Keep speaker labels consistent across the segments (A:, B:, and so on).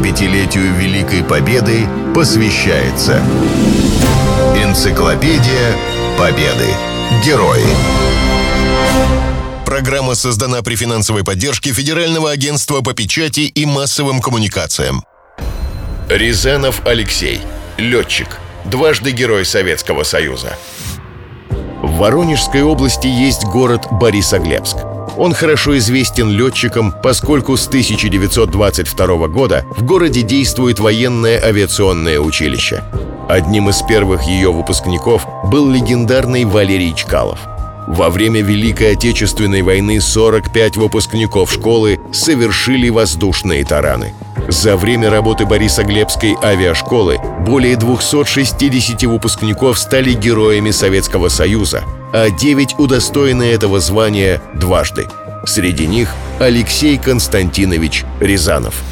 A: 75-летию Великой Победы посвящается Энциклопедия Победы. Герои. Программа создана при финансовой поддержке Федерального агентства по печати и массовым коммуникациям. Рязанов Алексей. Летчик. Дважды Герой Советского Союза. В Воронежской области есть город Борисоглебск. Он хорошо известен летчикам, поскольку с 1922 года в городе действует военное авиационное училище. Одним из первых ее выпускников был легендарный Валерий Чкалов. Во время Великой Отечественной войны 45 выпускников школы совершили воздушные тараны. За время работы Бориса Глебской авиашколы более 260 выпускников стали героями Советского Союза, а 9 удостоены этого звания дважды. Среди них Алексей Константинович Рязанов.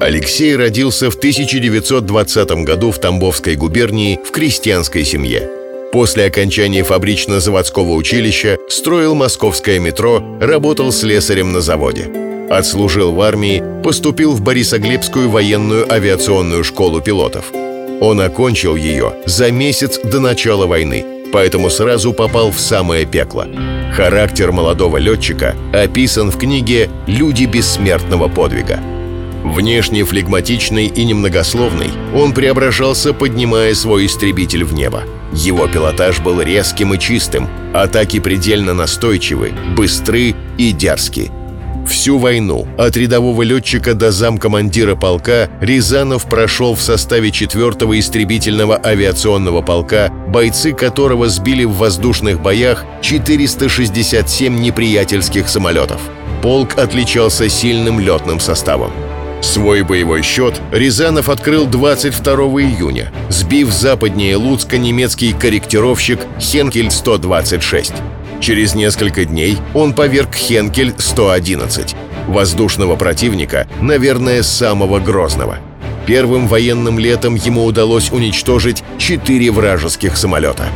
A: Алексей родился в 1920 году в Тамбовской губернии в крестьянской семье. После окончания фабрично-заводского училища строил московское метро, работал слесарем на заводе. Отслужил в армии, поступил в Борисоглебскую военную авиационную школу пилотов. Он окончил ее за месяц до начала войны, поэтому сразу попал в самое пекло. Характер молодого летчика описан в книге «Люди бессмертного подвига». Внешне флегматичный и немногословный, он преображался, поднимая свой истребитель в небо. Его пилотаж был резким и чистым, атаки предельно настойчивы, быстры и дерзки. Всю войну, от рядового летчика до замкомандира полка, Рязанов прошел в составе 4-го истребительного авиационного полка, бойцы которого сбили в воздушных боях 467 неприятельских самолетов. Полк отличался сильным летным составом. Свой боевой счет Рязанов открыл 22 июня, сбив западнее Луцка немецкий корректировщик «Хенкель-126». Через несколько дней он поверг «Хенкель-111», воздушного противника, наверное, самого грозного. Первым военным летом ему удалось уничтожить четыре вражеских самолета.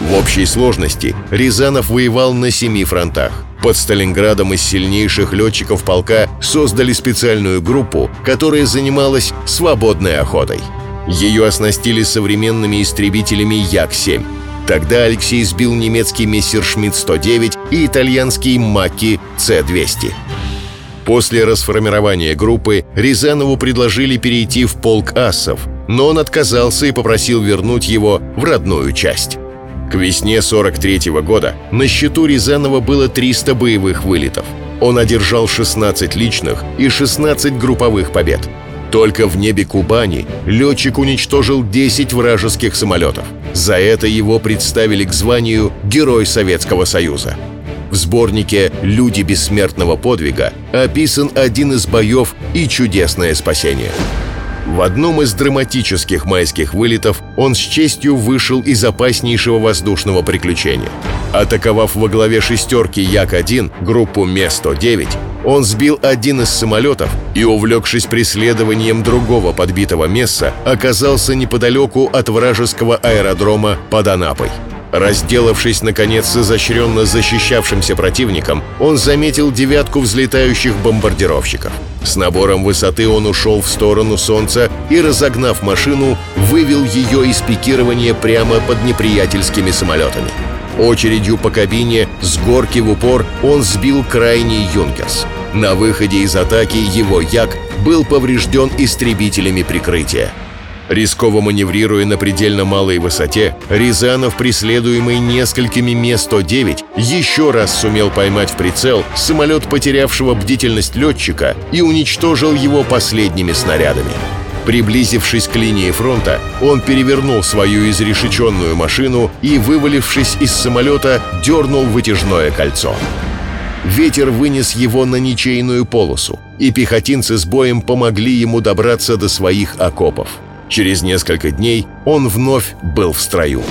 A: В общей сложности Рязанов воевал на семи фронтах – под Сталинградом из сильнейших летчиков полка создали специальную группу, которая занималась свободной охотой. Ее оснастили современными истребителями Як-7. Тогда Алексей сбил немецкий Мессершмитт-109 и итальянский Маки С-200. После расформирования группы Рязанову предложили перейти в полк асов, но он отказался и попросил вернуть его в родную часть. К весне 43 -го года на счету Рязанова было 300 боевых вылетов. Он одержал 16 личных и 16 групповых побед. Только в небе Кубани летчик уничтожил 10 вражеских самолетов. За это его представили к званию Герой Советского Союза. В сборнике «Люди бессмертного подвига» описан один из боев и чудесное спасение. В одном из драматических майских вылетов он с честью вышел из опаснейшего воздушного приключения. Атаковав во главе шестерки Як-1 группу Ме-109, он сбил один из самолетов и, увлекшись преследованием другого подбитого Месса, оказался неподалеку от вражеского аэродрома под Анапой. Разделавшись, наконец, с изощренно защищавшимся противником, он заметил девятку взлетающих бомбардировщиков. С набором высоты он ушел в сторону Солнца и, разогнав машину, вывел ее из пикирования прямо под неприятельскими самолетами. Очередью по кабине с горки в упор он сбил крайний «Юнкерс». На выходе из атаки его «Як» был поврежден истребителями прикрытия. Рисково маневрируя на предельно малой высоте, Рязанов, преследуемый несколькими Ме-109, еще раз сумел поймать в прицел самолет потерявшего бдительность летчика и уничтожил его последними снарядами. Приблизившись к линии фронта, он перевернул свою изрешеченную машину и, вывалившись из самолета, дернул вытяжное кольцо. Ветер вынес его на ничейную полосу, и пехотинцы с боем помогли ему добраться до своих окопов. Через несколько дней он вновь был в строю.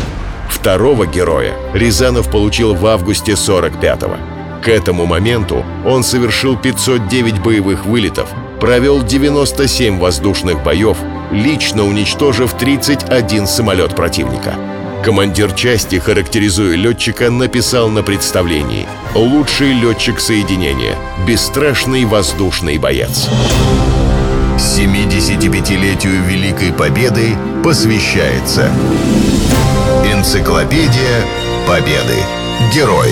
A: Второго героя Рязанов получил в августе 45-го. К этому моменту он совершил 509 боевых вылетов, провел 97 воздушных боев, лично уничтожив 31 самолет противника. Командир части, характеризуя летчика, написал на представлении «Лучший летчик соединения, бесстрашный воздушный боец». 75-летию Великой Победы посвящается Энциклопедия Победы. Герои.